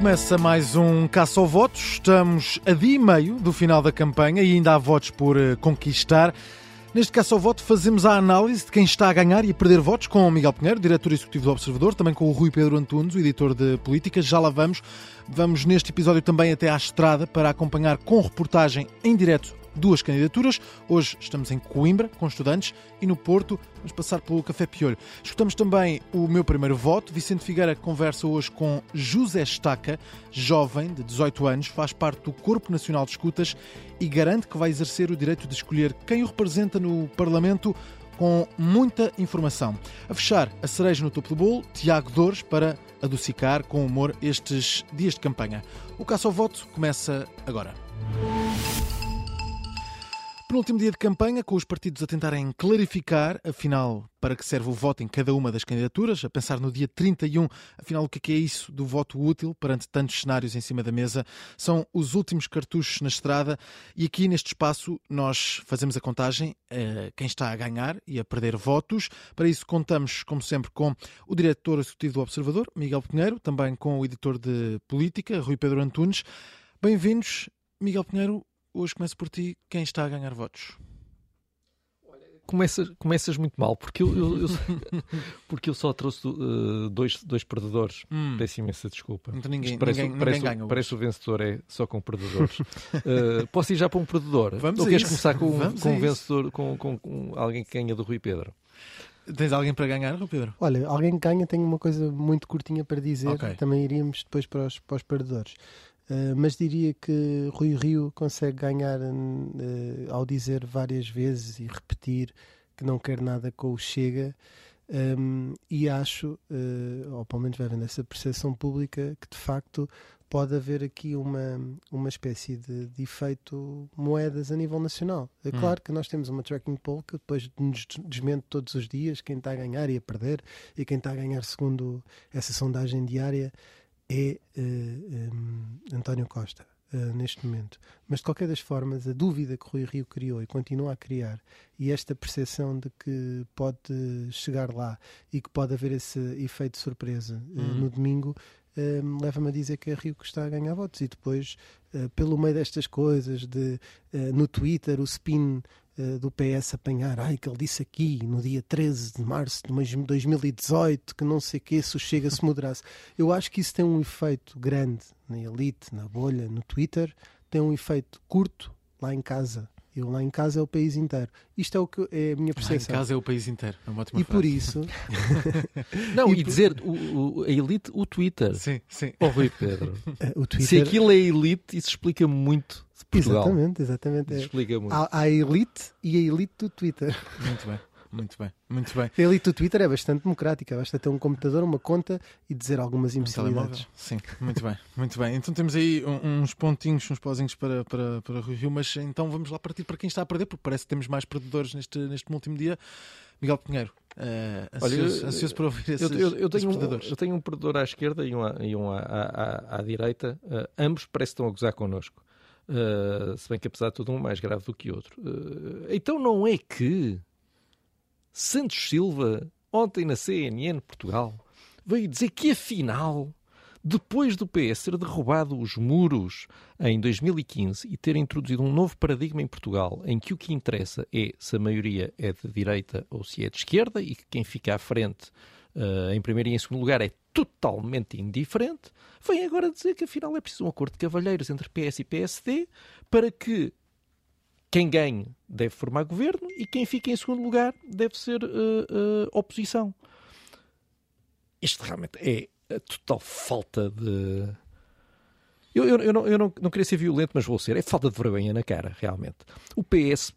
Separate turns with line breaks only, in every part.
Começa mais um caça ao votos. Estamos a dia e meio do final da campanha e ainda há votos por eh, conquistar. Neste caça ao voto fazemos a análise de quem está a ganhar e a perder votos com o Miguel Pinheiro, diretor executivo do Observador, também com o Rui Pedro Antunes, o editor de política. Já lá vamos. Vamos neste episódio também até à estrada para acompanhar com reportagem em direto duas candidaturas. Hoje estamos em Coimbra, com estudantes, e no Porto vamos passar pelo Café Piolho. Escutamos também o meu primeiro voto. Vicente Figueira conversa hoje com José Estaca, jovem de 18 anos, faz parte do Corpo Nacional de Escutas e garante que vai exercer o direito de escolher quem o representa no Parlamento com muita informação. A fechar, a cereja no topo do bolo, Tiago Dores, para adocicar com humor estes dias de campanha. O caça ao voto começa agora. Penúltimo dia de campanha, com os partidos a tentarem clarificar, afinal, para que serve o voto em cada uma das candidaturas, a pensar no dia 31, afinal, o que é, é isso do voto útil perante tantos cenários em cima da mesa. São os últimos cartuchos na estrada e aqui neste espaço nós fazemos a contagem a quem está a ganhar e a perder votos. Para isso contamos, como sempre, com o diretor executivo do Observador, Miguel Pinheiro, também com o editor de política, Rui Pedro Antunes. Bem-vindos. Miguel Pinheiro, hoje começo por ti. Quem está a ganhar votos?
Começas, começas muito mal, porque eu, eu, eu porque eu só trouxe uh, dois, dois perdedores.
Hum.
Peço imensa desculpa.
Então ninguém,
parece,
ninguém,
parece,
ninguém ganha.
parece o vencedor é só com perdedores. uh, posso ir já para um perdedor?
Vamos
Ou queres
isso.
começar com,
Vamos
com um
isso.
vencedor, com, com, com alguém que ganha do Rui Pedro?
Tens alguém para ganhar, Rui Pedro?
Olha, alguém que ganha tem uma coisa muito curtinha para dizer,
Ok.
também iríamos depois para os, para os perdedores. Uh, mas diria que Rui Rio consegue ganhar uh, ao dizer várias vezes e repetir que não quer nada com o Chega. Um, e acho, uh, ou pelo menos vai havendo essa percepção pública, que de facto pode haver aqui uma, uma espécie de, de efeito moedas a nível nacional. É
Hum.
claro que nós temos uma tracking poll que depois nos desmente todos os dias quem está a ganhar e a perder, e quem está a ganhar segundo essa sondagem diária é eh, um, António Costa. eh, neste momento, mas de qualquer das formas, a dúvida que Rui Rio criou e continua a criar, e esta percepção de que pode chegar lá e que pode haver esse efeito de surpresa eh,
Hum.
no domingo, eh, leva-me a dizer que é Rio que está a ganhar votos. E depois, eh, pelo meio destas coisas, de eh, no Twitter, o spin eh, do PS apanhar, ai, que ele disse aqui no dia 13 de março de 2018 que não sei o que, se o Chega se moderasse. Eu acho que isso tem um efeito grande na elite, na bolha, no Twitter, tem um efeito curto lá em casa. Eu lá em casa é o país inteiro. Isto é o que é a minha
Lá em
percepção.
casa é o país inteiro. É uma ótima
E por
frase.
isso,
Não,
E
e,
por-
dizer o, o- a elite, o Twitter.
Sim, sim.
Oh, Rui Pedro.
eh, o
Se
Twitter.
aquilo é elite, isso explica muito de Portugal.
Exatamente, exatamente.
Isso explica muito.
Há, há a elite e a elite do Twitter.
Muito bem. Muito bem. Muito bem.
A elite do Twitter é bastante democrática. Basta ter um computador, uma conta e dizer algumas
Um
imbecilidades.
Sim, muito bem, muito bem. Então temos aí um- uns pontinhos, uns pauzinhos para, para, para Rui Rio, mas então vamos lá partir para quem está a perder, porque parece que temos mais perdedores neste, neste último dia. Miguel Pinheiro,
Olha,
ansioso,
eu-
ansioso por ouvir esses,
Eu, eu- eu
esses
tenho um,
perdedores.
eu tenho um perdedor à esquerda e um à, e um à, à- à- à direita. Uh, ambos parecem que estão a gozar connosco. Uh, se bem que, apesar de tudo, um mais grave do que outro. Uh, então, não é que Santos Silva, ontem na CNN Portugal, veio dizer que, afinal, depois do PS ter derrubado os muros em 2015 e ter introduzido um novo paradigma em Portugal, em que o que interessa é se a maioria é de direita ou se é de esquerda e que quem fica à frente eh, em primeiro e em segundo lugar é totalmente indiferente, vem agora dizer que afinal é preciso um acordo de cavalheiros entre PS e PSD para que quem ganhe deve formar governo e quem fica em segundo lugar deve ser eh, eh, oposição. Isto realmente é a total falta de. Eu, eu, eu, não, eu não, não queria ser violento, mas vou ser. É falta de vergonha na cara, realmente. O PS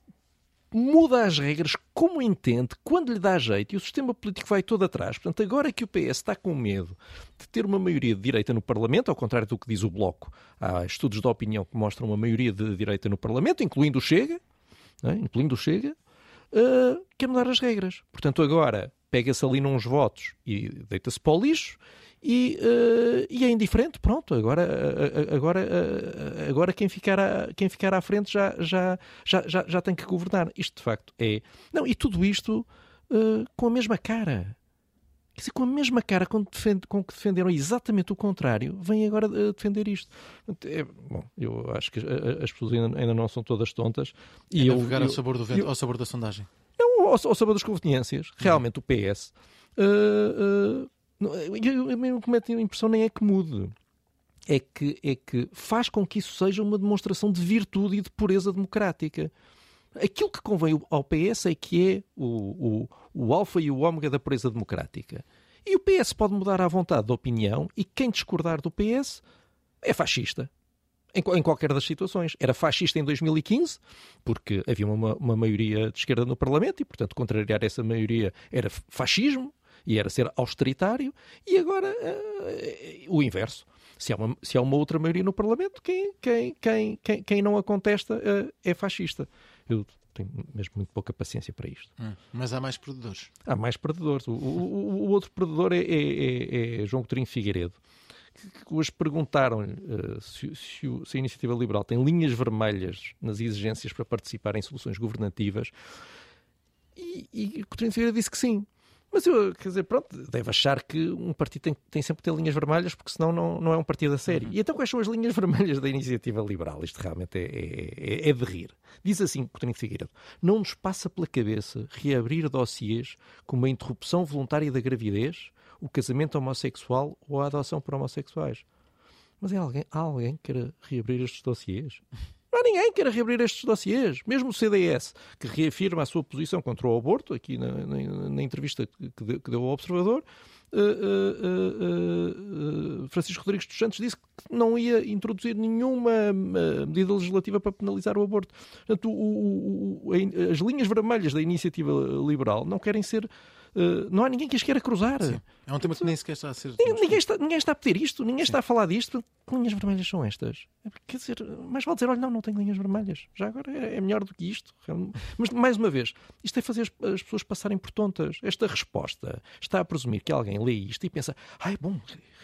muda as regras como entende, quando lhe dá jeito, e o sistema político vai todo atrás. Portanto, agora que o PS está com medo de ter uma maioria de direita no Parlamento, ao contrário do que diz o Bloco, há estudos de opinião que mostram uma maioria de direita no Parlamento, incluindo o Chega, é? incluindo o Chega, uh, quer mudar as regras. Portanto, agora pega-se ali nos votos e deita-se para o lixo e, uh, e é indiferente. Pronto, agora, uh, agora, uh, agora quem, ficar à, quem ficar à frente já, já, já, já, já tem que governar. Isto de facto é. Não, e tudo isto uh, com a mesma cara. Quer dizer, com a mesma cara com, defende, com que defenderam exatamente o contrário, vêm agora a defender isto. É, bom, eu acho que as pessoas ainda, ainda, não são todas tontas.
E é eu, eu, ao sabor do vento, eu, ao sabor da sondagem.
Não, ao, ao sabor das conveniências. Realmente, o PS. Uh, uh, eu, eu, a impressão nem é que mude. É que, é que faz com que isso seja uma demonstração de virtude e de pureza democrática. Aquilo que convém ao PS é que é o, o, o alfa e o ômega da pureza democrática. E o PS pode mudar à vontade de opinião e quem discordar do PS é fascista. Em qualquer das situações. Era fascista em 2015, porque havia uma, uma maioria de esquerda no Parlamento e, portanto, contrariar essa maioria era fascismo e era ser austeritário, e agora uh, o inverso. Se há, uma, se há uma outra maioria no Parlamento, quem, quem, quem, quem, quem não a contesta uh, é fascista. Eu tenho mesmo muito pouca paciência para isto.
Hum, mas há mais perdedores.
Há mais perdedores. O, o, o outro perdedor é, é, é, é João Coutinho Figueiredo, que, hoje perguntaram-lhe uh, se, se, se, a Iniciativa Liberal tem linhas vermelhas nas exigências para participar em soluções governativas. E, e Coutinho Figueiredo disse que sim. Mas eu, quer dizer, pronto, deve achar que um partido tem, tem sempre que ter linhas vermelhas, porque senão não, não é um partido a sério. Uhum. E então quais são as linhas vermelhas da iniciativa liberal? Isto realmente é, é, é de rir. Diz assim Coutinho Figueiredo, não nos passa pela cabeça reabrir dossiês como a interrupção voluntária da gravidez, o casamento homossexual ou a adoção por homossexuais. Mas é alguém, há alguém que queira reabrir estes dossiês? Ninguém que queira reabrir estes dossiês. Mesmo o CDS, que reafirma a sua posição contra o aborto, aqui na, na, na entrevista que, que, deu ao Observador, uh, uh, uh, Francisco Rodrigues dos Santos disse que não ia introduzir nenhuma medida legislativa para penalizar o aborto. Portanto, o, o, as linhas vermelhas da iniciativa liberal não querem ser não há ninguém que as queira cruzar. Sim.
É um tema que nem sequer está a ser.
Ninguém, ninguém, está, ninguém está a pedir isto, ninguém Sim. está a falar disto. Que linhas vermelhas são estas? Quer dizer, mais vale dizer, olha, não, não tenho linhas vermelhas. Já agora é, é melhor do que isto. Mas, mais uma vez, isto é fazer as, as, pessoas passarem por tontas. Esta resposta está a presumir que alguém lê isto e pensa, ai, bom,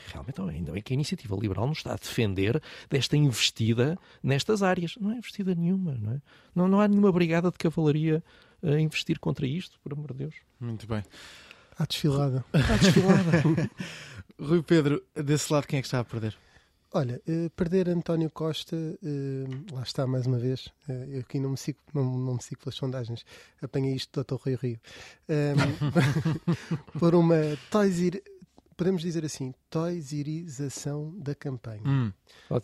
realmente ainda bem que a iniciativa liberal nos está a defender desta investida nestas áreas. Não é investida nenhuma, não é? Não, não há nenhuma brigada de cavalaria a investir contra isto, por amor de Deus.
Muito bem.
À desfilada.
À desfilada.
Rui Pedro, desse lado quem é que está a perder?
Olha, uh, perder António Costa, uh, lá está mais uma vez, uh, eu aqui não me, sigo, não, não me sigo pelas sondagens, apanhei isto do Dr. Rio Rio, um, por uma toisir, podemos dizer assim, toisirização da campanha. Hum,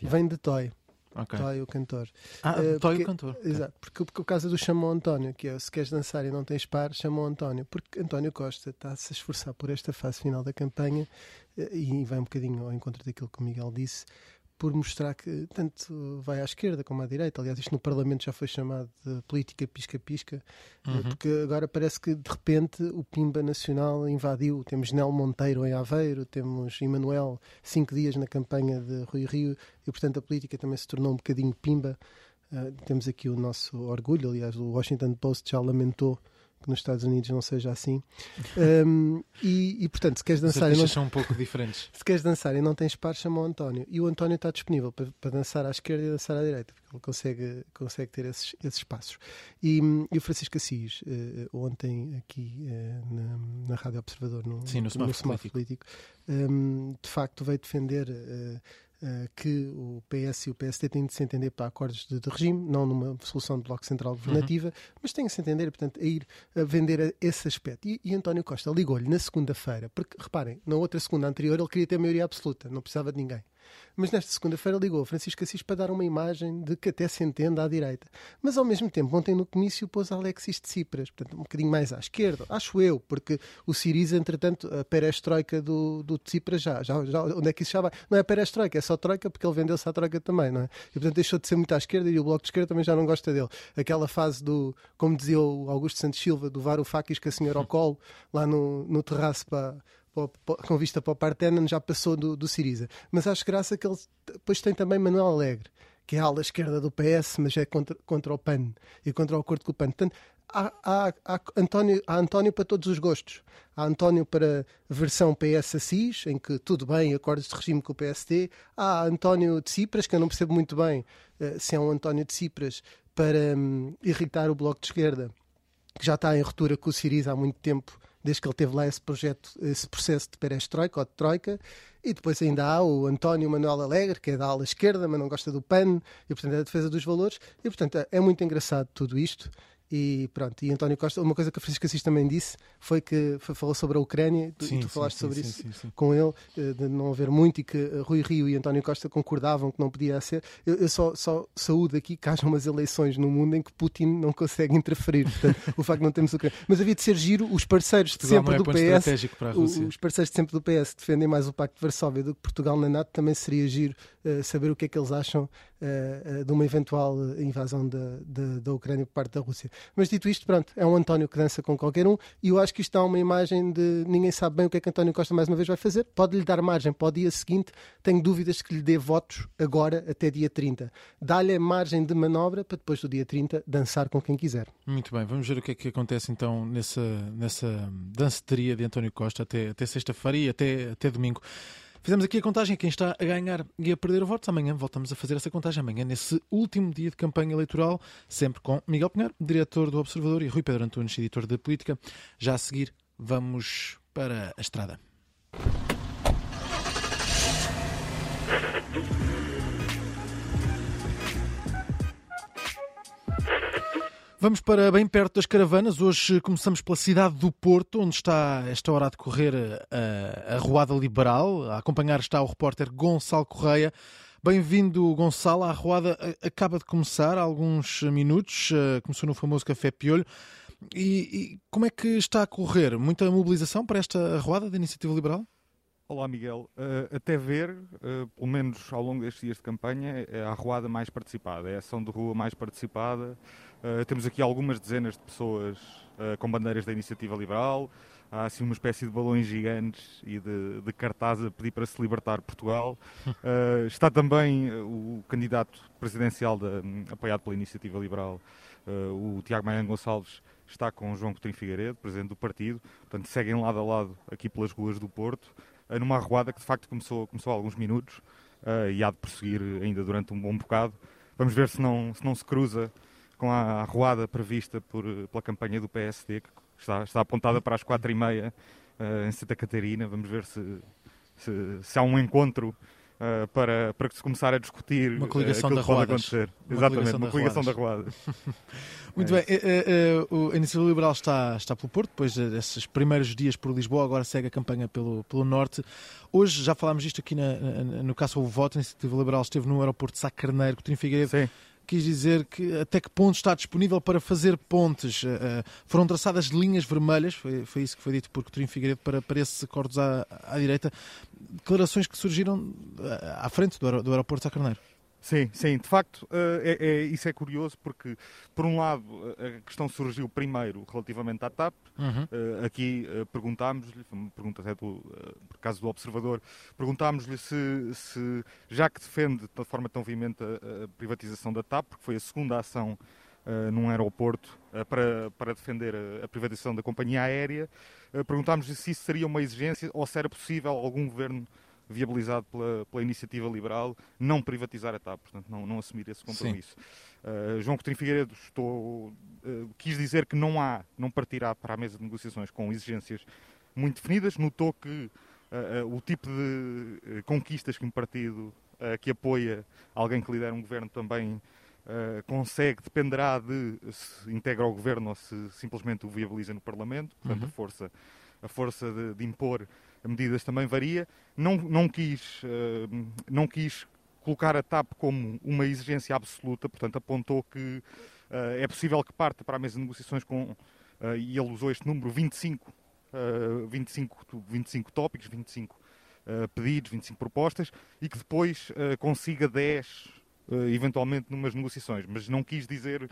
Vem de toy. Okay. Toy, o cantor.
Ah, uh, Toy, o cantor.
Exato, porque, porque o caso do chamou António, que é se queres dançar e não tens par, chamou António. Porque António Costa está-se a esforçar por esta fase final da campanha uh, e vai um bocadinho ao encontro daquilo que o Miguel disse por mostrar que tanto vai à esquerda como à direita. Aliás, isto no Parlamento já foi chamado de política pisca-pisca, eh, uhum. porque agora parece que de repente o Pimba Nacional invadiu. Temos Nel Monteiro em Aveiro, temos Emanuel cinco dias na campanha de Rui Rio e, portanto, a política também se tornou um bocadinho Pimba. Uh, temos aqui o nosso orgulho, aliás, o Washington Post já lamentou que nos Estados Unidos não seja assim. Um, e, e, portanto, se queres dançar.
As não... são um pouco diferentes.
se queres dançar e não tens par, chama o António. E o António está disponível para, para dançar à esquerda e dançar à direita, porque ele consegue, consegue ter esses, esses passos. E, e o Francisco Assis, uh, ontem aqui uh, na, na Rádio Observador, no,
Sim, no, no, no Político, político
um, de facto veio defender. Uh, que o PS e o PSD têm de se entender para acordos de, de regime, não numa solução de bloco central governativa, uhum. mas têm de se entender, portanto, a ir a vender esse aspecto. E, e António Costa ligou-lhe na segunda-feira, porque, reparem, na outra segunda anterior ele queria ter maioria absoluta, não precisava de ninguém. Mas nesta segunda-feira ligou Francisco Assis para dar uma imagem de que até se entende à direita. Mas ao mesmo tempo, ontem no comício pôs Alexis de Cipras, portanto, um bocadinho mais à esquerda, acho eu, porque o Siriza, entretanto, a perestroika do, do Tsipras já, já, já, onde é que isso já vai? Não é perestroika, é só troika porque ele vendeu-se à troika também, não é? E portanto deixou de ser muito à esquerda e o Bloco de Esquerda também já não gosta dele. Aquela fase do, como dizia o Augusto Santos Silva, do Varoufakis com a senhora ao colo, lá no, no terraço para com vista para o Partenon, já passou do, do Siriza. Mas acho graça que ele depois tem também Manuel Alegre, que é a ala esquerda do PS, mas é contra, contra o PAN e contra o acordo com o PAN. Portanto, há, há, há, António, há António para todos os gostos. Há António para versão PS Assis, em que tudo bem, acordos de regime com o PSD. Há António de Cipras, que eu não percebo muito bem uh, se é um António de Cipras, para um, irritar o Bloco de Esquerda, que já está em ruptura com o Siriza há muito tempo desde que ele teve lá esse projeto, esse processo de perestroika ou de troika. E depois ainda há o António Manuel Alegre, que é da ala esquerda, mas não gosta do PAN, e portanto é a defesa dos valores. E portanto é muito engraçado tudo isto. E pronto, e António Costa, uma coisa que a Francisca Assis também disse foi que falou sobre a Ucrânia, tu, sim, tu falaste sim, sobre sim, isso com ele, eh, de não haver muito e que eh, Rui Rio e António Costa concordavam que não podia ser. Eu, eu só, só saúdo aqui que haja umas eleições no mundo em que Putin não consegue interferir. Portanto, o facto de não termos Ucrânia. Mas havia de ser giro os parceiros de Portugal sempre é do PS. Os parceiros de sempre do PS que defendem mais o Pacto de Varsóvia do que Portugal na NATO, também seria giro uh, saber o que é que eles acham uh, uh, de uma eventual invasão da, da, da Ucrânia por parte da Rússia. Mas dito isto, pronto, é um António que dança com qualquer um e eu acho que isto dá uma imagem de ninguém sabe bem o que é que António Costa mais uma vez vai fazer. Pode-lhe dar margem para o dia seguinte, tenho dúvidas que lhe dê votos agora até dia 30. Dá-lhe margem de manobra para depois do dia 30 dançar com quem quiser.
Muito bem, vamos ver o que é que acontece então nessa, nessa danceteria de António Costa até, até sexta-feira e até, até domingo. Fizemos aqui a contagem, quem está a ganhar e a perder votos. Amanhã voltamos a fazer essa contagem, amanhã, nesse último dia de campanha eleitoral, sempre com Miguel Pinheiro, diretor do Observador, e Rui Pedro Antunes, editor de Política. Já a seguir, vamos para a estrada. Vamos para bem perto das caravanas. Hoje começamos pela cidade do Porto, onde está esta hora a decorrer a, a Ruada Liberal. A acompanhar está o repórter Gonçalo Correia. Bem-vindo, Gonçalo. A Ruada acaba de começar há alguns minutos. Começou no famoso Café Piolho. E, e como é que está a correr? Muita mobilização para esta Ruada da Iniciativa Liberal?
Olá, Miguel. Uh, até ver, uh, pelo menos ao longo destes dias de campanha, é a arruada mais participada, é a ação de rua mais participada. Uh, temos aqui algumas dezenas de pessoas com bandeiras da Iniciativa Liberal. Há assim uma espécie de balões gigantes e de, de cartaz a pedir para se libertar Portugal. está também o candidato presidencial da, apoiado pela Iniciativa Liberal, o Tiago Maia Gonçalves, está com João Coutinho Figueiredo, presidente do partido. Portanto, seguem lado a lado aqui pelas ruas do Porto. Eh, numa arruada que de facto começou, começou há alguns minutos uh, e há de prosseguir ainda durante um bom bocado. Vamos ver se não se, não se cruza com a arruada prevista por, pela campanha do PSD, que está, está apontada para as quatro e meia uh, em Santa Catarina. Vamos ver se, se, se há um encontro Uh, para, para que se começar a discutir
uma coligação uh,
da
pode
acontecer. Uma Exatamente, uma coligação da Ruada.
Muito é. bem, uh, a Iniciativa Liberal está, está pelo Porto, depois desses primeiros dias por Lisboa, agora segue a campanha pelo, pelo Norte. Hoje, já falámos disto aqui na, na, no caso do voto, a Iniciativa Liberal esteve no aeroporto de Sá Carneiro, Coutinho Figueiredo. Sim quis dizer que até que ponto está disponível para fazer pontes. Uh, foram traçadas linhas vermelhas, foi, foi isso que foi dito por Coutinho Figueiredo, para, para esses acordos à, à direita. Declarações que surgiram eh, à frente do, do aeroporto de Sá Carneiro.
Sim, sim, de facto, é, é, isso é curioso porque, por um lado, a questão surgiu primeiro relativamente à TAP. Uhum. Aqui perguntámos-lhe, pergunta até do, por caso do Observador, perguntámos-lhe se, se, já que defende de forma tão veemente a, a privatização da TAP, porque foi a segunda ação Uh, num aeroporto uh, para, para defender a, a, privatização da companhia aérea. Uh, Perguntámos-lhe se isso seria uma exigência ou se era possível algum governo viabilizado pela, pela iniciativa liberal, não privatizar a TAP, portanto, não, não assumir esse compromisso. Uh, João Coutinho Figueiredo estou, uh, quis dizer que não há, não partirá para a mesa de negociações com exigências muito definidas, notou que uh, o tipo de conquistas que um partido que apoia alguém que lidera um governo também consegue, dependerá de se integra o governo ou se simplesmente o viabiliza no Parlamento, portanto uhum. a força, a força de, de impor medidas também varia. Não, não, quis, uh, não quis colocar a TAP como uma exigência absoluta, portanto apontou que uh, é possível que parte para a mesa de negociações com, uh, e ele usou este número, 25, 25, 25 tópicos, 25 pedidos, 25 propostas, e que depois consiga 10 eventualmente numas negociações, mas não quis dizer,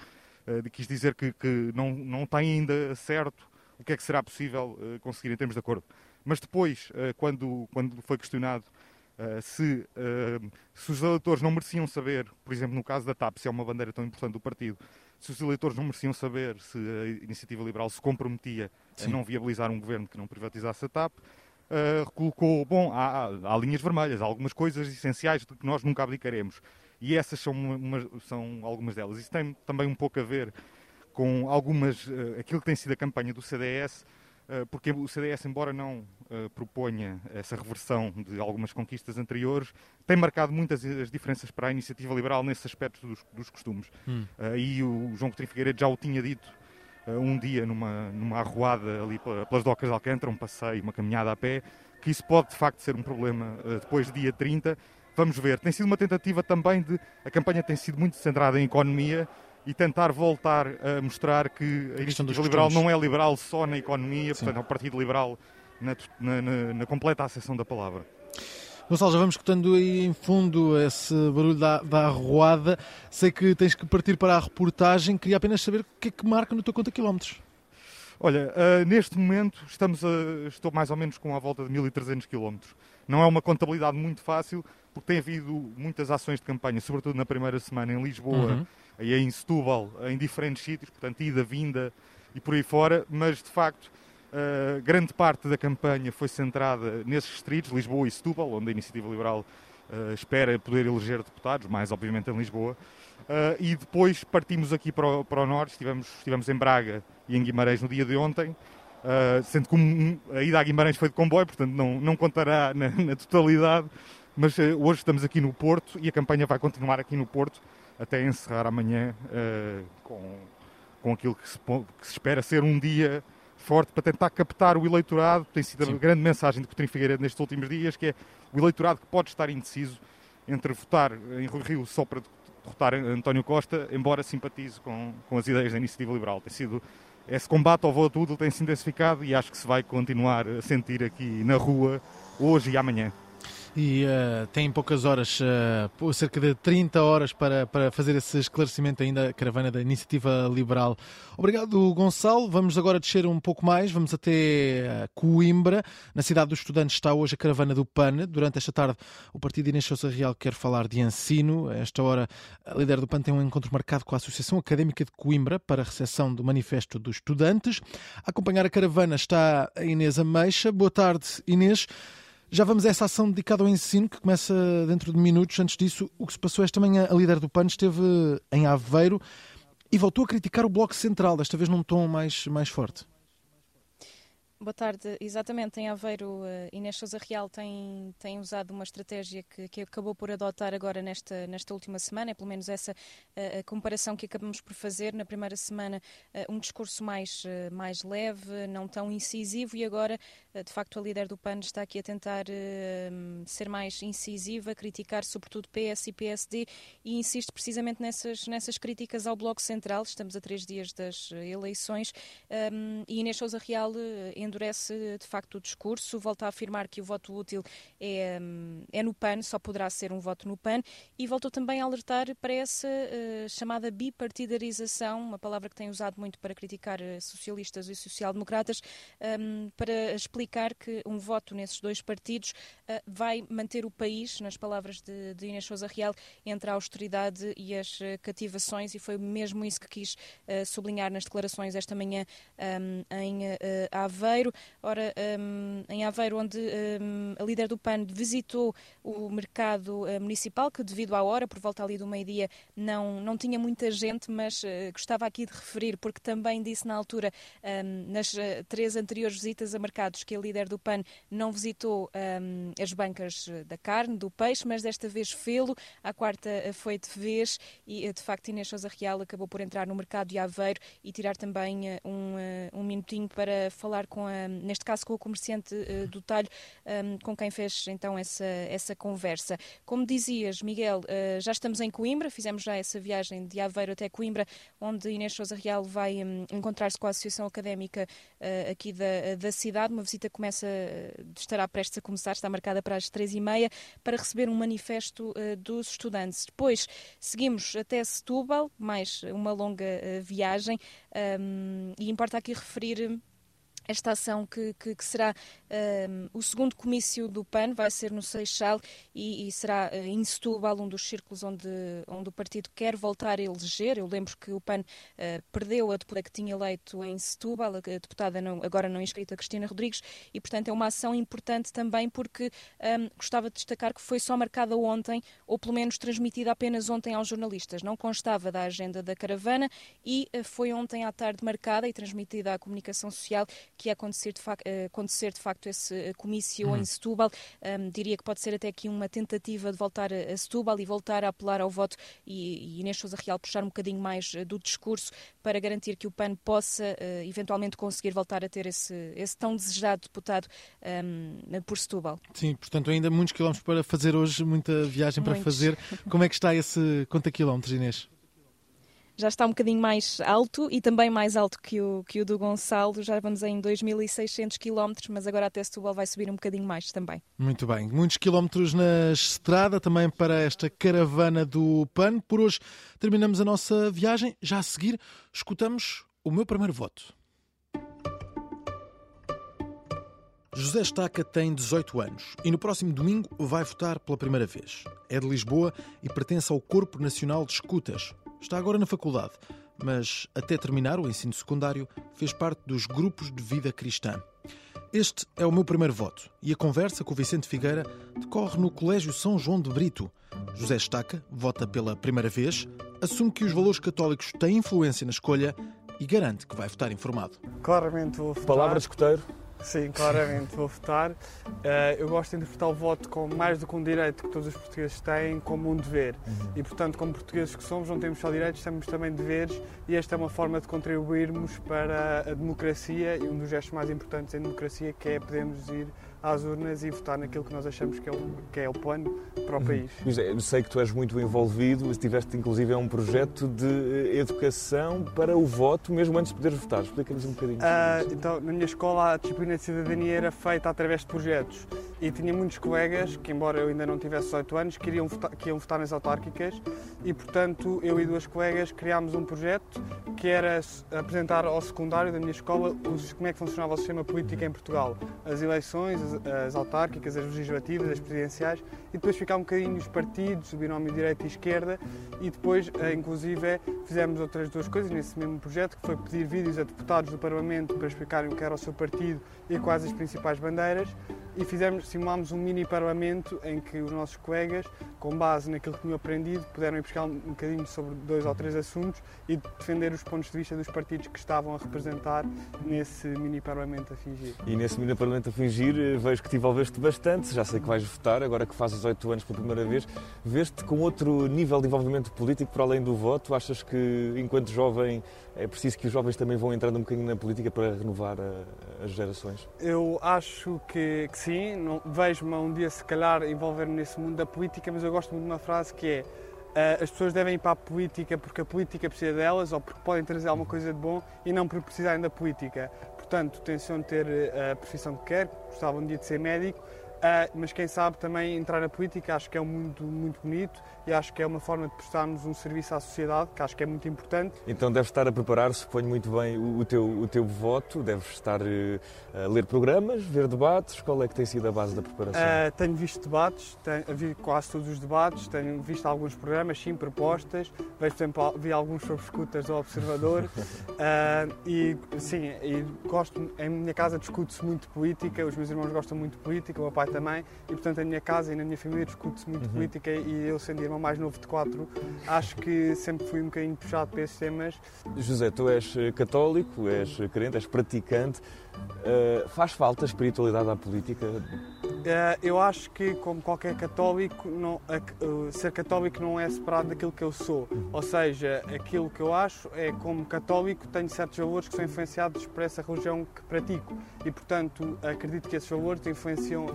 quis dizer que, que, não, não está ainda certo o que é que será possível conseguir em termos de acordo. Mas depois, eh, quando, quando foi questionado Uh, se, uh, se, os eleitores não mereciam saber, por exemplo, no caso da TAP, se é uma bandeira tão importante do partido, se os eleitores não mereciam saber se a iniciativa liberal se comprometia Sim. a não viabilizar um governo que não privatizasse a TAP, uh, colocou, bom, há, há, linhas vermelhas, há algumas coisas essenciais de que nós nunca abdicaremos. E essas são, uma, são algumas delas. Isso tem também um pouco a ver com algumas, aquilo que tem sido a campanha do CDS, porque o CDS, embora não uh, proponha essa reversão de algumas conquistas anteriores, tem marcado muitas as diferenças para a iniciativa liberal nesse aspecto dos, dos costumes. Hum. e o João Coutinho Figueiredo já o tinha dito um dia numa, numa arruada ali pelas docas de Alcântara, um passeio, uma caminhada a pé, que isso pode de facto ser um problema depois de dia 30. Vamos ver. Tem sido uma tentativa também de. A campanha tem sido muito centrada em economia e tentar voltar a mostrar que a, a iniciativa liberal não é liberal só na economia, Sim. portanto é um partido liberal na, na, na, completa acessão da palavra.
Gonçalo, já vamos escutando aí em fundo esse barulho da, da arruada. Sei que tens que partir para a reportagem. Queria apenas saber o que é que marca no teu conta quilómetros.
Olha, uh, neste momento estamos a, estou mais ou menos com a volta de 1300 quilómetros. Não é uma contabilidade muito fácil, porque tem havido muitas ações de campanha, sobretudo na primeira semana em Lisboa, uhum aí em Setúbal, em diferentes sítios, portanto, ida, vinda e por aí fora, mas de facto uh, grande parte da campanha foi centrada nesses distritos, Lisboa e Setúbal, onde a Iniciativa Liberal uh, espera poder eleger deputados, mais obviamente em Lisboa. Uh, e depois partimos aqui para o, para o norte, estivemos, estivemos em Braga e em Guimarães no dia de ontem, sendo que a ida a Guimarães foi de comboio, portanto não, não contará na, na totalidade, mas hoje estamos aqui no Porto e a campanha vai continuar aqui no Porto até encerrar amanhã uh, com, com aquilo que se, que se, espera ser um dia forte para tentar captar o eleitorado. Tem sido Sim. a grande mensagem de Coutinho Figueiredo nestes últimos dias, que é o eleitorado que pode estar indeciso entre votar em Rui Rio só para derrotar António Costa, embora simpatize com, com as ideias da Iniciativa Liberal. Tem sido esse combate ao voto útil tem se intensificado e acho que se vai continuar a sentir aqui na rua hoje e amanhã
e uh, tem poucas horas, uh, cerca de 30 horas para, para fazer esse esclarecimento ainda, a caravana da Iniciativa Liberal. Obrigado, Gonçalo. Vamos agora descer um pouco mais, vamos até uh, Coimbra. Na cidade dos estudantes está hoje a caravana do PAN. Durante esta tarde, o partido Inês Sousa Real quer falar de ensino. A esta hora, a líder do PAN tem um encontro marcado com a Associação Académica de Coimbra para a recepção do Manifesto dos Estudantes. A acompanhar a caravana está a Inês Ameixa. Boa tarde, Inês. Já vamos a essa ação dedicada ao ensino que começa dentro de minutos. Antes disso, o que se passou esta manhã, a líder do PAN esteve em Aveiro e voltou a criticar o Bloco Central, desta vez num tom mais, mais forte.
Boa tarde. Exatamente, em Aveiro, uh, Inês Sousa Real tem, tem usado uma estratégia que, que acabou por adotar agora nesta, nesta última semana, é pelo menos essa uh, a comparação que acabamos por fazer. Na primeira semana, uh, um discurso mais, mais leve, não tão incisivo, e agora, de facto, a líder do PAN está aqui a tentar ser mais incisiva, criticar sobretudo PS e PSD, e insiste precisamente nessas, nessas críticas ao Bloco Central. Estamos a três dias das eleições, um, e Inês Sousa Real, endurece de facto o discurso, volta a afirmar que o voto útil é, é no PAN, só poderá ser um voto no PAN, e voltou também a alertar para essa chamada bipartidarização, uma palavra que tem usado muito para criticar socialistas e social-democratas, um, para explicar que um voto nesses dois partidos uh, vai manter o país, nas palavras de, de Inês Sousa Real, entre a austeridade e as cativações, e foi mesmo isso que quis sublinhar nas declarações esta manhã um, em Aveiro. Aveiro. Ora, um, em Aveiro, onde um, a líder do PAN visitou o mercado uh, municipal, que devido à hora, por volta ali do meio-dia, não, não tinha muita gente, mas uh, gostava aqui de referir, porque também disse na altura, nas uh, três anteriores visitas a mercados, que a líder do PAN não visitou hum, as bancas da carne, do peixe, mas desta vez fê-lo. A quarta foi de vez e, de facto, Inês Sousa Real acabou por entrar no mercado de Aveiro e tirar também um, um minutinho para falar com a neste caso com o comerciante do talho, um, com quem fez então essa, essa conversa. Como dizias, Miguel, já estamos em Coimbra, fizemos já essa viagem de Aveiro até Coimbra, onde Inês Sousa Real vai um, encontrar-se com a Associação Académica aqui da, da cidade. Uma visita que começa, estará prestes a começar, está marcada para as três e meia, para receber um manifesto dos estudantes. Depois seguimos até Setúbal, mais uma longa viagem, um, e importa aqui referir esta ação que, que, que será um, o segundo comício do PAN, vai ser no Seixal e, e será uh, em Setúbal, um dos círculos onde, onde o partido quer voltar a eleger. Eu lembro que o PAN uh, perdeu a deputada que tinha eleito em Setúbal, a deputada não, agora não inscrita Cristina Rodrigues, e portanto é uma ação importante também porque um, gostava de destacar que foi só marcada ontem, ou pelo menos transmitida apenas ontem aos jornalistas. Não constava da agenda da caravana e uh, foi ontem à tarde marcada e transmitida à comunicação social que ia acontecer de, facto, acontecer de facto esse comício
hum.
em Setúbal. Um, diria que pode ser até aqui uma tentativa de voltar a Setúbal e voltar a apelar ao voto e, e Inês Sousa Real puxar um bocadinho mais do discurso para garantir que o PAN possa uh, eventualmente conseguir voltar a ter esse, esse tão desejado deputado um, por Setúbal.
Sim, portanto ainda muitos quilómetros para fazer hoje, muita viagem para fazer. Como é que está esse conta quilómetros, Inês?
Já está um bocadinho mais alto e também mais alto que o, que o do Gonçalo. Já vamos em 2.600 km, mas agora até Setúbal vai subir um bocadinho mais também.
Muito bem. Muitos quilómetros na estrada também para esta caravana do PAN. Por hoje terminamos a nossa viagem. Já a seguir, escutamos o meu primeiro voto. José Estaca tem 18 anos e no próximo domingo vai votar pela primeira vez. É de Lisboa e pertence ao Corpo Nacional de Escutas, Está agora na faculdade, mas até terminar o ensino secundário fez parte dos grupos de vida cristã. Este é o meu primeiro voto e a conversa com o Vicente Figueira decorre no Colégio São João de Brito. José Estaca vota pela primeira vez, assume que os valores católicos têm influência na escolha e garante que vai votar informado.
Claramente vou votar.
Palavra de escuteiro?
Sim, claramente vou votar. Uh, eu gosto de interpretar o voto como mais do que um direito que todos os portugueses têm, como um dever. Uhum. E, portanto, como portugueses que somos, não temos só direitos, temos também deveres e esta é uma forma de contribuirmos para a democracia e um dos gestos mais importantes em democracia que é podermos ir às urnas e votar naquilo que nós achamos que é o, que é o plano para o uhum. país.
Eu sei que tu és muito envolvido, estiveste inclusive é um projeto de eh, educação para o voto, mesmo antes de poderes votar. Explica-nos um bocadinho.
Uh, então, na minha escola a disciplina de cidadania era feita através de projetos e tinha muitos colegas que, embora eu ainda não tivesse 18 anos, queriam votar, que iam votar nas autárquicas e, portanto, eu e duas colegas criámos um projeto que era apresentar ao secundário da minha escola como é que funcionava o sistema político em Portugal, as eleições, as autárquicas, as legislativas, as presidenciais, e depois ficar um bocadinho os partidos, o binómio direita e esquerda, e depois, eh, inclusive, fizemos outras duas coisas nesse mesmo projeto, que foi pedir vídeos a deputados do Parlamento para explicarem o que era o seu partido e quais as principais bandeiras, e fizemos, simulámos um mini parlamento em que os nossos colegas, com base naquilo que tinham aprendido, puderam ir buscar um bocadinho sobre dois ou três assuntos e defender os pontos de vista dos partidos que estavam a representar nesse mini parlamento a fingir.
E nesse mini parlamento a fingir, eh, vejo que te envolveste bastante, já sei que vais votar, agora que fazes 18 anos pela primeira vez, vês-te com outro nível de envolvimento político para além do voto? Achas que, enquanto jovem, é preciso que os jovens também vão entrando um bocadinho na política para renovar a, as gerações?
Eu acho que, que sim, vejo-me um dia se calhar envolver-me nesse mundo da política, mas eu gosto muito de uma frase que é Uh, as pessoas devem ir para a política porque a política precisa delas ou porque podem trazer alguma coisa de bom e não por precisarem da política. Portanto, tenciono ter eh, a profissão que quer, gostava um dia de ser médico, mas quem sabe também entrar na política, acho que é um mundo muito bonito e acho que é uma forma de prestarmos um serviço à sociedade, que acho que é muito importante.
Então deves estar a preparar, suponho muito bem, o, teu, o teu voto, deves estar uh, a ler programas, ver debates, qual é que tem sido a base da preparação? Uh,
tenho visto debates, tenho vi quase todos os debates, tenho visto alguns programas, sim, propostas, vejo, por exemplo, vi alguns sobre scooters do Observador e sim, e gosto, em minha casa discute-se muito política, os meus irmãos gostam muito de política, o meu pai também, e portanto a minha casa e na minha família discute-se muito uhum. política e eu, sendo irmão mais novo de quatro, acho que sempre fui um bocadinho puxado para esses temas.
José, tu és católico, és crente, és praticante. Uh, faz falta a espiritualidade à política?
Uh, eu acho que, como qualquer católico, não, uh, ser católico não é separado daquilo que eu sou. Ou seja, aquilo que eu acho é, como católico, tenho certos valores que são influenciados por essa religião que pratico. E, portanto, acredito que esses valores influenciam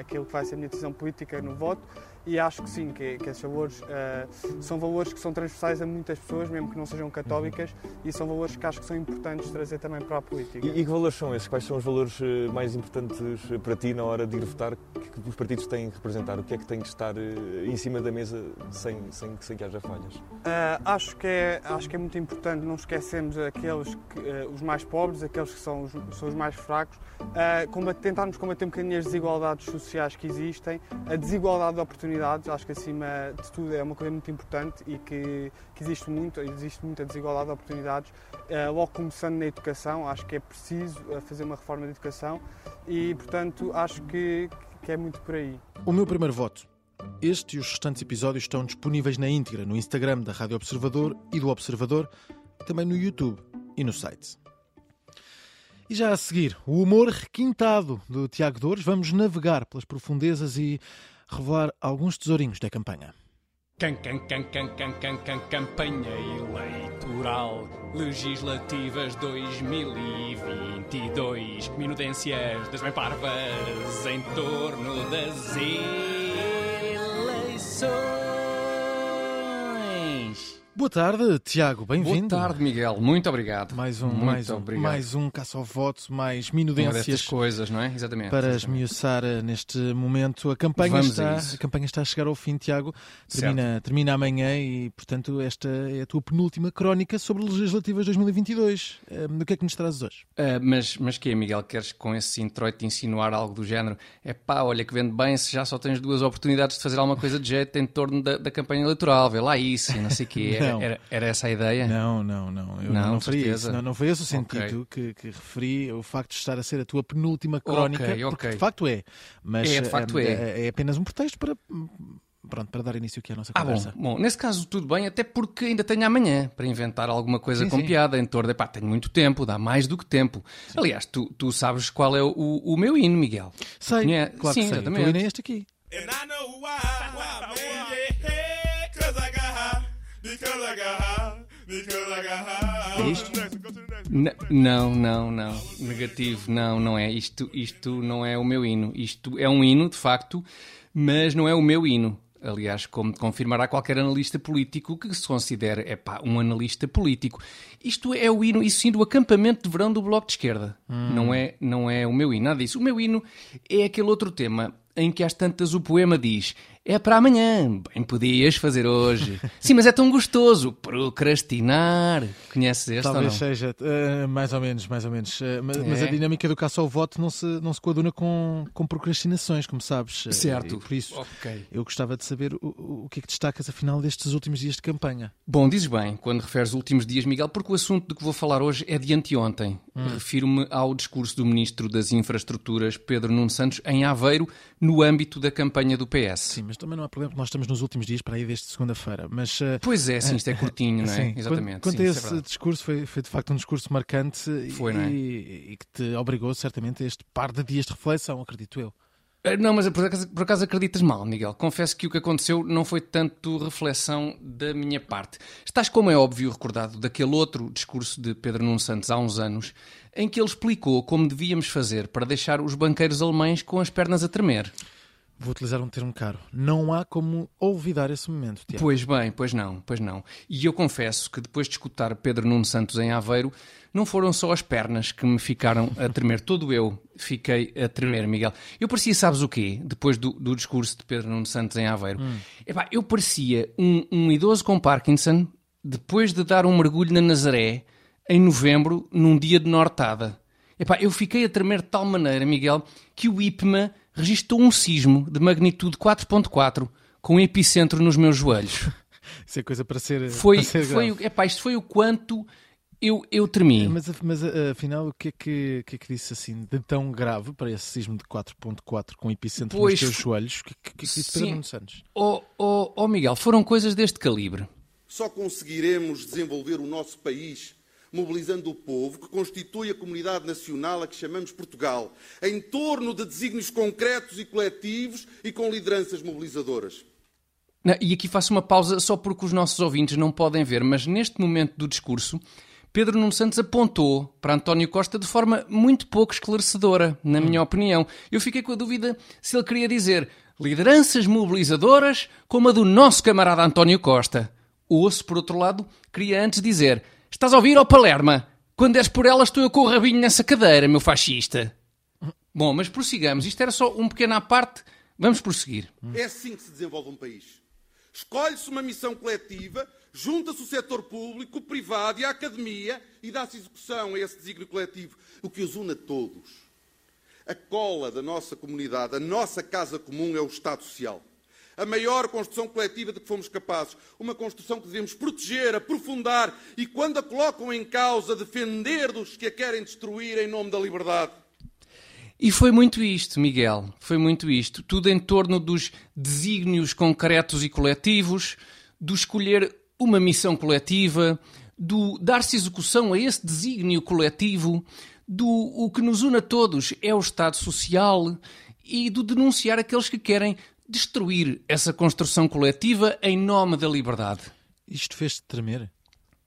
aquilo que vai ser a minha decisão política no voto e acho que sim, que, que esses valores uh, são valores que são transversais a muitas pessoas, mesmo que não sejam católicas, e são valores que acho que são importantes trazer também para a política.
E, e que valores são esses? Quais são os valores eh, mais importantes para ti na hora de ir votar que os partidos têm que representar? O que é que tem que estar eh, em cima da mesa sem, sem, sem que haja falhas?
Uh, acho, que é, acho que é muito importante não esquecermos aqueles que, uh, os mais pobres, aqueles que são os, são os mais fracos, combater, tentarmos combater um bocadinho as desigualdades sociais que existem, a desigualdade de oportunidades, acho que acima de tudo é uma coisa muito importante e que, que existe muito, existe muita desigualdade de oportunidades, logo começando na educação, acho que é preciso fazer uma reforma da educação e, portanto, acho que, que é muito por aí.
O meu primeiro voto. Este e os restantes episódios estão disponíveis na íntegra no Instagram da Rádio Observador e do Observador, também no YouTube e no site. E já a seguir, o humor requintado do Tiago Dores. Vamos navegar pelas profundezas e revelar alguns tesourinhos da campanha.
Can, can, can, can, can, can, can, campanha eleitoral legislativas 2022 minudências das bem parvas em torno das eleições.
Boa tarde, Tiago, bem-vindo.
Boa tarde, Miguel. Muito obrigado.
Mais um,
Muito
mais um,
obrigado.
mais um caça ao voto, mais minudências
coisas, não é? Exatamente.
para
exatamente.
esmiuçar eh, neste momento. A campanha,
Vamos a
está,
isso.
a campanha está a chegar ao fim, Tiago. Termina, termina amanhã e, portanto, esta é a tua penúltima crónica sobre legislativas 2022. Eh, O que é que nos trazes hoje?
Ah, mas, mas que Miguel? Queres com esse introito insinuar algo do género? É pá, olha que vende bem se já só tens duas oportunidades de fazer alguma coisa de jeito em torno da, da campanha eleitoral. Vê lá isso e não sei o quê. Era,
Não.
era, era essa a ideia?
Não, não, não. Eu
Não,
não,
de
faria isso. Não, não foi esse o sentido
Ok.
que, que referi, o facto de estar a ser a tua penúltima crónica,
Ok,
porque
ok.
de facto é. Mas
É, de facto
eh,
é.
é apenas um pretexto para, pronto, para dar início aqui à nossa
Ah, bom,
conversa.
bom, nesse caso tudo bem, até porque ainda tenho amanhã para inventar alguma coisa
Sim,
com
sim.
piada em torno. Epá, tenho muito tempo, dá mais do que tempo. Aliás, tu, tu sabes qual é o, o meu hino, Miguel.
Sei,
Conhe-
claro
Sim,
que sei.
exatamente.
O teu hino é este aqui.
And I know why,
isto?
Não, não, não. Negativo, não, não é. Isto, isto não é o meu hino. Isto é um hino, de facto, mas não é o meu hino. Aliás, como confirmará qualquer analista político que se considere, é pá, um analista político. Isto é o hino, isso sim, do acampamento de verão do Bloco de Esquerda. Não, é, não é o meu hino, nada disso. O meu hino é aquele outro tema em que às tantas o poema diz é para amanhã, bem podias fazer hoje. sim, mas é tão gostoso procrastinar. Conheces este ou não?
Talvez seja, eh, mais ou menos, mais ou menos. Eh, mas, mas a
É.
dinâmica do caça ao voto não se, não se coaduna com, com procrastinações, como sabes. Eh,
Certo.
e por isso,
Ok.
eu gostava de saber o, o- que é que destacas, afinal, destes últimos dias de campanha.
Bom, dizes bem quando referes últimos dias, Miguel, porque o assunto de que vou falar hoje é de anteontem. Refiro-me ao discurso do Ministro das Infraestruturas, Pedro Nuno Santos, em Aveiro, no âmbito da campanha do PS.
Sim, mas também não há problema, porque nós estamos nos últimos dias para aí desde segunda-feira. Mas eh,
Pois é, sim, isto é curtinho, não é?
Sim,
Exatamente.
Quanto, a
é
esse
verdade.
discurso, foi, foi de facto um discurso marcante e-
Foi, é?
e, e que te obrigou certamente a este par de dias de reflexão, acredito eu.
Ah, Não, mas por acaso, por acaso acreditas mal, Miguel. Confesso que o que aconteceu não foi tanto reflexão da minha parte. Estás, como é óbvio, recordado daquele outro discurso de Pedro Nuno Santos há uns anos, em que ele explicou como devíamos fazer para deixar os banqueiros alemães com as pernas a tremer.
Vou utilizar um termo caro. Não há como olvidar esse momento, Tiago.
Pois bem, pois não, pois não. E eu confesso que depois de escutar Pedro Nuno Santos em Aveiro, não foram só as pernas que me ficaram a tremer. Todo eu fiquei a tremer, Miguel. Eu parecia, sabes o quê? Depois do, do discurso de Pedro Nuno Santos em Aveiro. Epá, eu parecia um, um idoso com Parkinson depois de dar um mergulho na Nazaré em novembro, num dia de nortada. Epá, eu fiquei a tremer de tal maneira, Miguel, que o IPMA registrou um sismo de magnitude 4.4 com epicentro nos meus joelhos.
Isso é coisa para ser.
Foi,
para ser
foi,
grave.
o- epá, isto foi o quanto eu, eu tremi.
Mas, mas afinal, o que, é que, o que é que disse assim de tão grave para esse sismo de 4.4 com epicentro
Pois
nos teus joelhos? O que, que, que disse Pedro
Sim.
Nuno Santos?
Oh, oh, oh, Miguel, foram coisas deste calibre.
Só conseguiremos desenvolver o nosso país mobilizando o povo, que constitui a comunidade nacional a que chamamos Portugal, em torno de desígnios concretos e coletivos e com lideranças mobilizadoras.
Não, e aqui faço uma pausa só porque os nossos ouvintes não podem ver, mas neste momento do discurso, Pedro Nuno Santos apontou para António Costa de forma muito pouco esclarecedora, na minha opinião. Eu fiquei com a dúvida se ele queria dizer lideranças mobilizadoras como a do nosso camarada António Costa. Ou se, por outro lado, queria antes dizer estás a ouvir, ó Palerma? Quando és por ela estou eu com o rabinho nessa cadeira, meu fascista. Bom, mas prossigamos. Isto era só um pequeno à parte. Vamos prosseguir.
É assim que se desenvolve um país. Escolhe-se uma missão coletiva, junta-se o setor público, o privado e a academia e dá-se execução a esse desígnio coletivo, o que os une a todos. A cola da nossa comunidade, a nossa casa comum é o Estado Social. A maior construção coletiva de que fomos capazes. Uma construção que devemos proteger, aprofundar e, quando a colocam em causa, defender dos que a querem destruir em nome da liberdade.
E foi muito isto, Miguel. Foi muito isto. Tudo em torno dos desígnios concretos e coletivos, do escolher uma missão coletiva, do dar-se execução a esse desígnio coletivo, do o que nos une a todos é o Estado Social e do denunciar aqueles que querem destruir essa construção coletiva em nome da liberdade.
Isto fez-te tremer?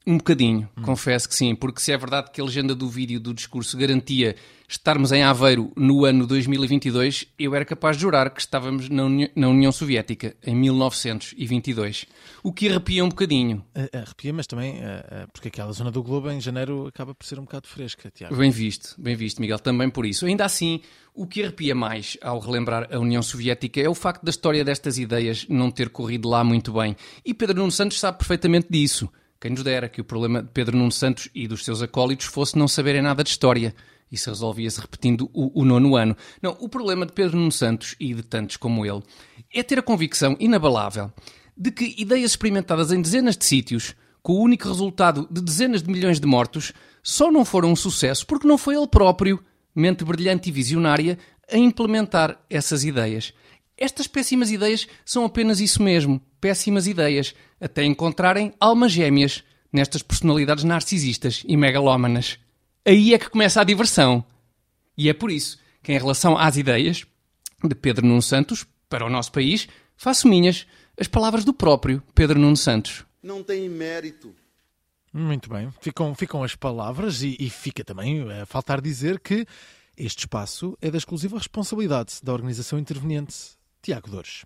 Um bocadinho, confesso que sim, porque se é verdade que a legenda do vídeo do discurso garantia estarmos em Aveiro no ano 2022, eu era capaz de jurar que estávamos na, Uni- na União Soviética em 1922. O que arrepia um bocadinho.
Arrepia, mas também porque aquela zona do Globo em janeiro acaba por ser um bocado fresca, Tiago.
Bem visto, bem visto, Miguel, também por isso. Ainda assim, o que arrepia mais ao relembrar a União Soviética é o facto da história destas ideias não ter corrido lá muito bem. E Pedro Nuno Santos sabe perfeitamente disso. Quem nos dera que o problema de Pedro Nuno Santos e dos seus acólitos fosse não saberem nada de história. Isso resolvia-se repetindo o, o nono ano. Não, o problema de Pedro Nuno Santos e de tantos como ele é ter a convicção inabalável de que ideias experimentadas em dezenas de sítios, com o único resultado de dezenas de milhões de mortos, só não foram um sucesso porque não foi ele próprio, mente brilhante e visionária, a implementar essas ideias. Estas péssimas ideias são apenas isso mesmo, péssimas ideias, até encontrarem almas gêmeas nestas personalidades narcisistas e megalómanas. Aí é que começa a diversão. E é por isso que, em relação às ideias de Pedro Nuno Santos para o nosso país, faço minhas as palavras do próprio Pedro Nuno Santos.
Não tem mérito.
Muito bem, ficam, ficam as palavras e, e fica também a faltar dizer que este espaço é da exclusiva responsabilidade da organização interveniente Tiago Dores.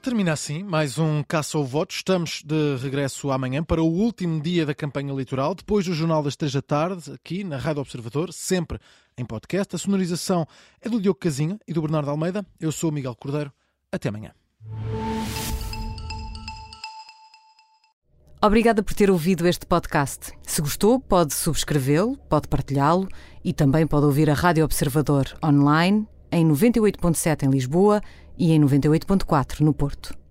Termina assim mais um Caça ao Voto. Estamos de regresso amanhã para o último dia da campanha eleitoral, depois do Jornal das Três da Tarde, aqui na Rádio Observador, sempre em podcast. A sonorização é do Diogo Casinha e do Bernardo Almeida. Eu sou o Miguel Cordeiro. Até amanhã.
Obrigada por ter ouvido este podcast. Se gostou, pode subscrevê-lo, pode partilhá-lo e também pode ouvir a Rádio Observador online em 98.7 em Lisboa e em 98.4 no Porto.